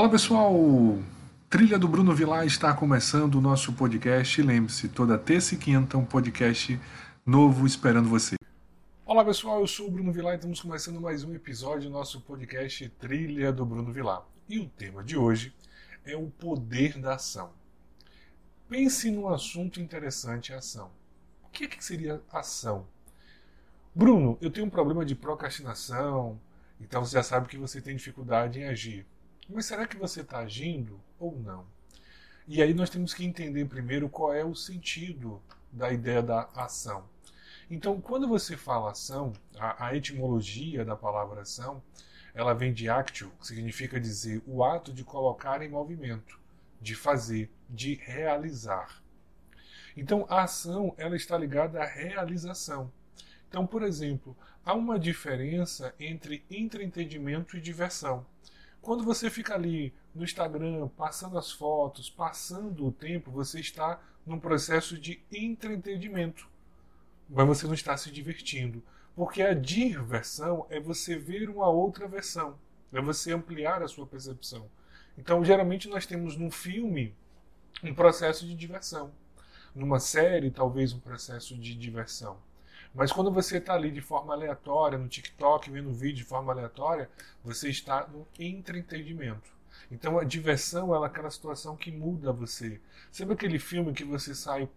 Olá pessoal, Trilha do Bruno Vilar está começando o nosso podcast. Lembre-se, toda terça e quinta um podcast novo esperando você. Olá pessoal, eu sou o Bruno Vilar e estamos começando mais um episódio do nosso podcast Trilha do Bruno Vilar. E o tema de hoje é o poder da ação. Pense num assunto interessante, ação. O que, é que seria ação? Bruno, eu tenho um problema de procrastinação, então você já sabe que você tem dificuldade em agir. Mas será que você está agindo ou não? E aí nós temos que entender primeiro qual é o sentido da ideia da ação. Então, quando você fala ação, a, a etimologia da palavra ação, ela vem de actio, que significa dizer o ato de colocar em movimento, de fazer, de realizar. Então, a ação ela está ligada à realização. Então, por exemplo, há uma diferença entre entretenimento e diversão. Quando você fica ali no Instagram, passando as fotos, passando o tempo, você está num processo de entretenimento. Mas você não está se divertindo. Porque a diversão é você ver uma outra versão, é você ampliar a sua percepção. Então, geralmente, nós temos num filme um processo de diversão. Numa série, talvez um processo de diversão. Mas quando você está ali de forma aleatória, no TikTok, vendo vídeo de forma aleatória, você está no entretenimento. Então a diversão é aquela situação que muda você. Sabe aquele filme que você sai,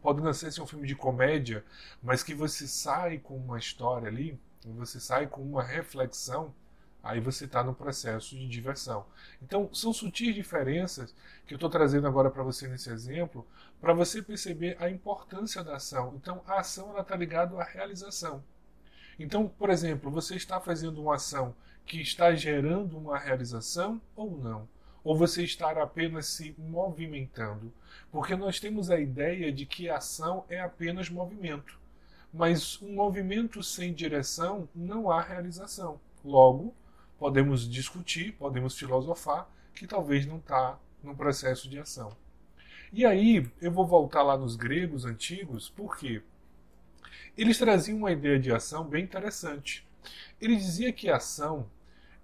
pode não ser um filme de comédia, mas que você sai com uma história ali, você sai com uma reflexão aí você está no processo de diversão. Então, são sutis diferenças que eu estou trazendo agora para você nesse exemplo, para você perceber a importância da ação. Então, a ação está ligada à realização. Então, por exemplo, você está fazendo uma ação que está gerando uma realização ou não? Ou você está apenas se movimentando? Porque nós temos a ideia de que ação é apenas movimento. Mas um movimento sem direção não há realização. Logo, podemos discutir, podemos filosofar, que talvez não está no processo de ação. E aí eu vou voltar lá nos gregos antigos, porque eles traziam uma ideia de ação bem interessante. Ele dizia que a ação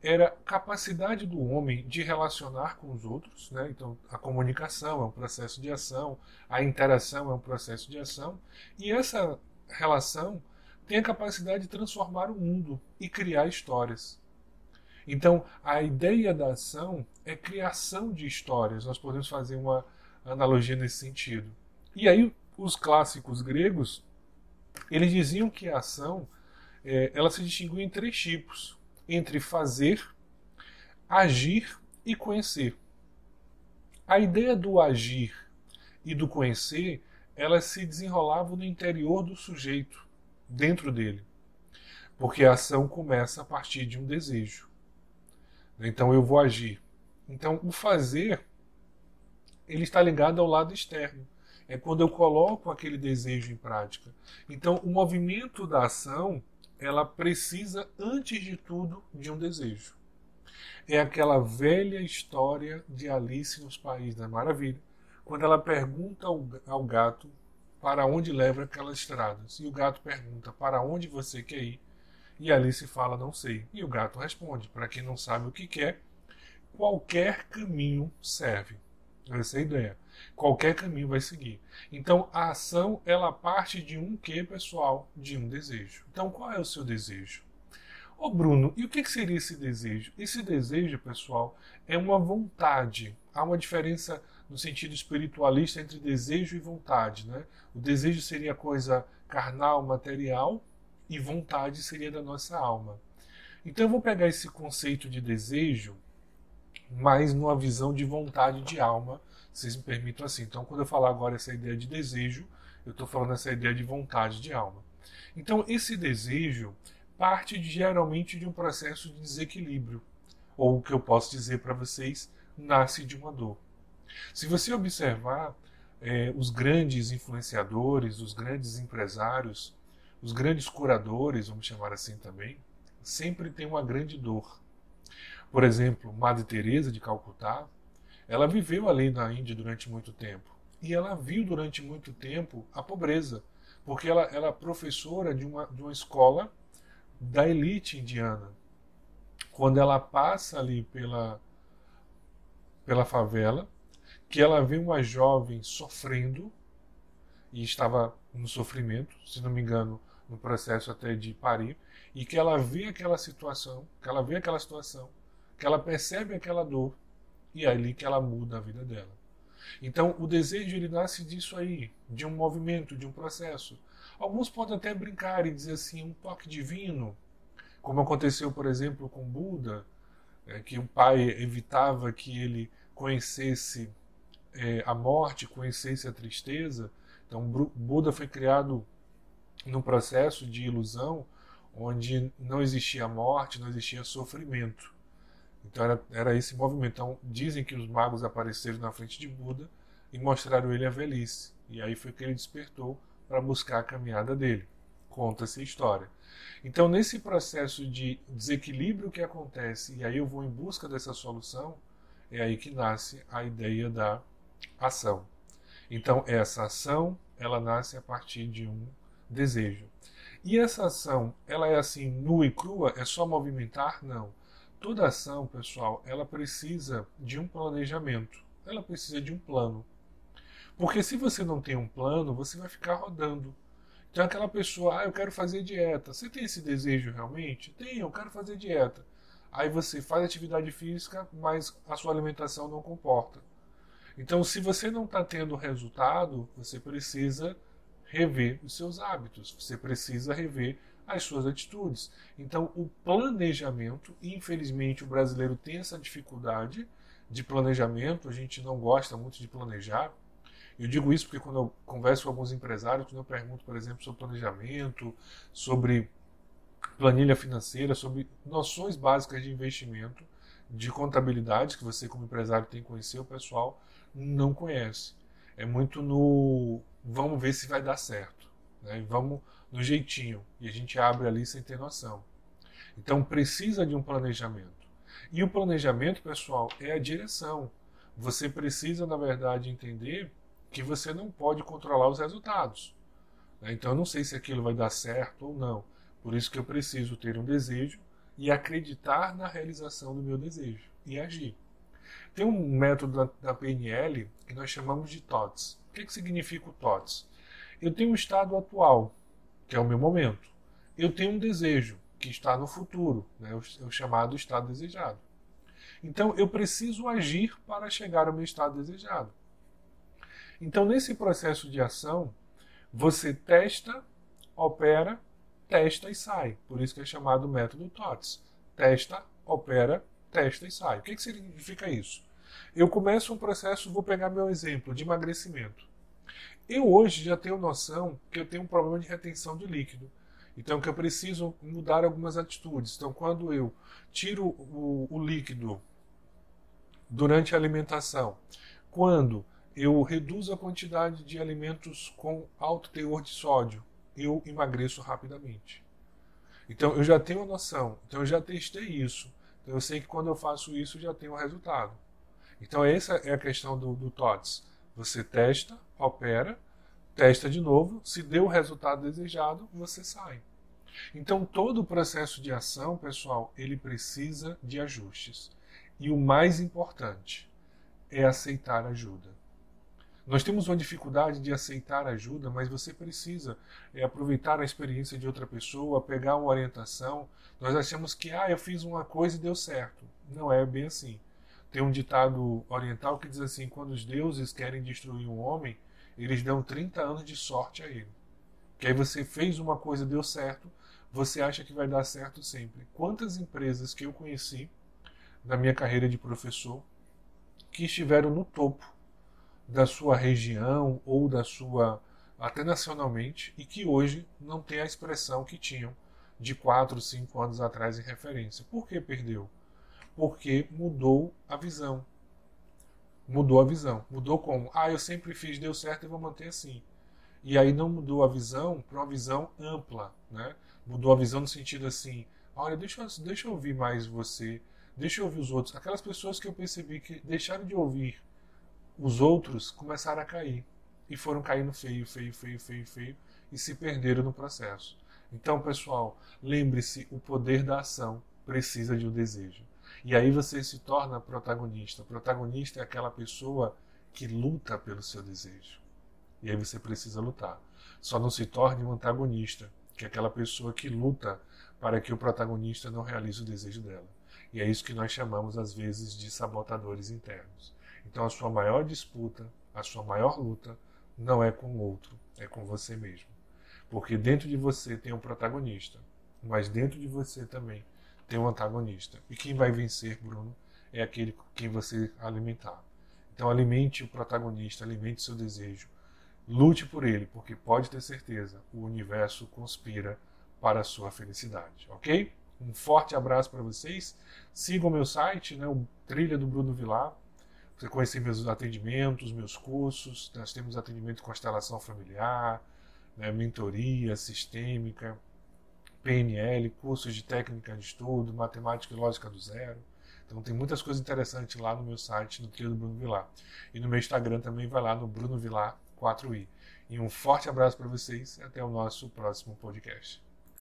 era capacidade do homem de relacionar com os outros, né? então a comunicação é um processo de ação, a interação é um processo de ação, e essa relação tem a capacidade de transformar o mundo e criar histórias. Então, a ideia da ação é criação de histórias. Nós podemos fazer uma analogia nesse sentido. E aí, os clássicos gregos, eles diziam que a ação é, ela se distinguia em três tipos: entre fazer, agir e conhecer. A ideia do agir e do conhecer, elas se desenrolavam no interior do sujeito, dentro dele. Porque a ação começa a partir de um desejo. Então eu vou agir. Então o fazer ele está ligado ao lado externo. É quando eu coloco aquele desejo em prática. Então o movimento da ação ela precisa antes de tudo de um desejo. É aquela velha história de Alice nos Países da Maravilha, quando ela pergunta ao, ao gato para onde leva aquelas estradas. E o gato pergunta: Para onde você quer ir? E Alice fala, não sei. E o gato responde, para quem não sabe o que quer, qualquer caminho serve. Essa é a ideia. Qualquer caminho vai seguir. Então, a ação, ela parte de um que, pessoal? De um desejo. Então, qual é o seu desejo? Ô Bruno, e o que seria esse desejo? Esse desejo, pessoal, é uma vontade. Há uma diferença no sentido espiritualista entre desejo e vontade. Né? O desejo seria coisa carnal, material, e vontade seria da nossa alma. Então eu vou pegar esse conceito de desejo, mas numa visão de vontade de alma, vocês me permitam assim. Então quando eu falar agora essa ideia de desejo, eu estou falando essa ideia de vontade de alma. Então esse desejo parte de, geralmente de um processo de desequilíbrio, ou o que eu posso dizer para vocês, nasce de uma dor. Se você observar é, os grandes influenciadores, os grandes empresários, os grandes curadores, vamos chamar assim também, sempre têm uma grande dor. Por exemplo, Madre Teresa de Calcutá, ela viveu ali na Índia durante muito tempo e ela viu durante muito tempo a pobreza, porque ela, ela é professora de uma, de uma escola da elite indiana. Quando ela passa ali pela pela favela, que ela vê uma jovem sofrendo e estava no sofrimento, se não me engano, no processo até de parir, e que ela vê aquela situação, que ela vê aquela situação, que ela percebe aquela dor e é ali que ela muda a vida dela. Então, o desejo ele nasce disso aí, de um movimento, de um processo. Alguns podem até brincar e dizer assim, um toque divino, como aconteceu, por exemplo, com Buda, é, que o pai evitava que ele conhecesse é, a morte, conhecesse a tristeza. Então, Buda foi criado num processo de ilusão onde não existia morte, não existia sofrimento. Então era, era esse movimento. Então dizem que os magos apareceram na frente de Buda e mostraram ele a velhice. E aí foi que ele despertou para buscar a caminhada dele. Conta-se a história. Então, nesse processo de desequilíbrio que acontece, e aí eu vou em busca dessa solução, é aí que nasce a ideia da ação. Então, essa ação, ela nasce a partir de um desejo. E essa ação, ela é assim nua e crua? É só movimentar? Não. Toda ação, pessoal, ela precisa de um planejamento. Ela precisa de um plano. Porque se você não tem um plano, você vai ficar rodando. Então aquela pessoa, ah, eu quero fazer dieta. Você tem esse desejo realmente? Tem, eu quero fazer dieta. Aí você faz atividade física, mas a sua alimentação não comporta. Então, se você não está tendo resultado, você precisa rever os seus hábitos, você precisa rever as suas atitudes. Então, o planejamento, infelizmente, o brasileiro tem essa dificuldade de planejamento, a gente não gosta muito de planejar. Eu digo isso porque quando eu converso com alguns empresários, quando eu pergunto, por exemplo, sobre planejamento, sobre planilha financeira, sobre noções básicas de investimento, de contabilidade, que você como empresário tem que conhecer, o pessoal não conhece. É muito no vamos ver se vai dar certo. Né? Vamos no jeitinho. E a gente abre ali sem ter noção. Então precisa de um planejamento. E o planejamento, pessoal, é a direção. Você precisa, na verdade, entender que você não pode controlar os resultados. Né? Então eu não sei se aquilo vai dar certo ou não. Por isso que eu preciso ter um desejo e acreditar na realização do meu desejo e agir. Tem um método da, da PNL que nós chamamos de TOTS. Que, que significa o TOTS? Eu tenho um estado atual, que é o meu momento. Eu tenho um desejo, que está no futuro, né? o, o chamado estado desejado. Então eu preciso agir para chegar ao meu estado desejado. Então, nesse processo de ação, você testa, opera, testa e sai. Por isso que é chamado método TOTS. Testa, opera, testa e sai. O que, que significa isso? Eu começo um processo, vou pegar meu exemplo de emagrecimento. Eu hoje já tenho noção que eu tenho um problema de retenção de líquido. Então, que eu preciso mudar algumas atitudes. Então, quando eu tiro o, o líquido durante a alimentação, quando eu reduzo a quantidade de alimentos com alto teor de sódio, eu emagreço rapidamente. Então, eu já tenho a noção. Então, eu já testei isso. Então, eu sei que quando eu faço isso, já tenho o resultado. Então, essa é a questão do, do TOTS. Você testa, opera, testa de novo, se deu o resultado desejado, você sai. Então, todo o processo de ação, pessoal, ele precisa de ajustes. E o mais importante é aceitar ajuda. Nós temos uma dificuldade de aceitar ajuda, mas você precisa é, aproveitar a experiência de outra pessoa, pegar uma orientação. Nós achamos que, ah, eu fiz uma coisa e deu certo. Não é bem assim. Tem um ditado oriental que diz assim: quando os deuses querem destruir um homem, eles dão 30 anos de sorte a ele. Que aí você fez uma coisa deu certo, você acha que vai dar certo sempre. Quantas empresas que eu conheci na minha carreira de professor que estiveram no topo da sua região ou da sua até nacionalmente e que hoje não tem a expressão que tinham de 4, 5 anos atrás em referência. Por que perdeu? Porque mudou a visão. Mudou a visão. Mudou como? Ah, eu sempre fiz, deu certo e vou manter assim. E aí não mudou a visão para uma visão ampla, né? Mudou a visão no sentido assim, olha, deixa, deixa eu ouvir mais você, deixa eu ouvir os outros. Aquelas pessoas que eu percebi que deixaram de ouvir os outros começaram a cair. E foram caindo feio, feio, feio, feio, feio, e se perderam no processo. Então, pessoal, lembre-se, o poder da ação precisa de um desejo. E aí você se torna protagonista. Protagonista é aquela pessoa que luta pelo seu desejo. E aí você precisa lutar. Só não se torne um antagonista, que é aquela pessoa que luta para que o protagonista não realize o desejo dela. E é isso que nós chamamos às vezes de sabotadores internos. Então a sua maior disputa, a sua maior luta não é com o outro, é com você mesmo. Porque dentro de você tem um protagonista, mas dentro de você também tem um antagonista. E quem vai vencer, Bruno, é aquele quem você alimentar. Então alimente o protagonista, alimente seu desejo. Lute por ele, porque pode ter certeza, o universo conspira para a sua felicidade, ok? Um forte abraço para vocês. Sigam o meu site, né, o Trilha do Bruno Vilar. Você conhecer meus atendimentos, meus cursos. Nós temos atendimento constelação familiar, né, mentoria sistêmica, PNL, cursos de técnica de estudo, matemática e lógica do zero. Então tem muitas coisas interessantes lá no meu site, no Trio do Bruno Vilar. E no meu Instagram também vai lá no Bruno Vilar 4i. E um forte abraço para vocês e até o nosso próximo podcast.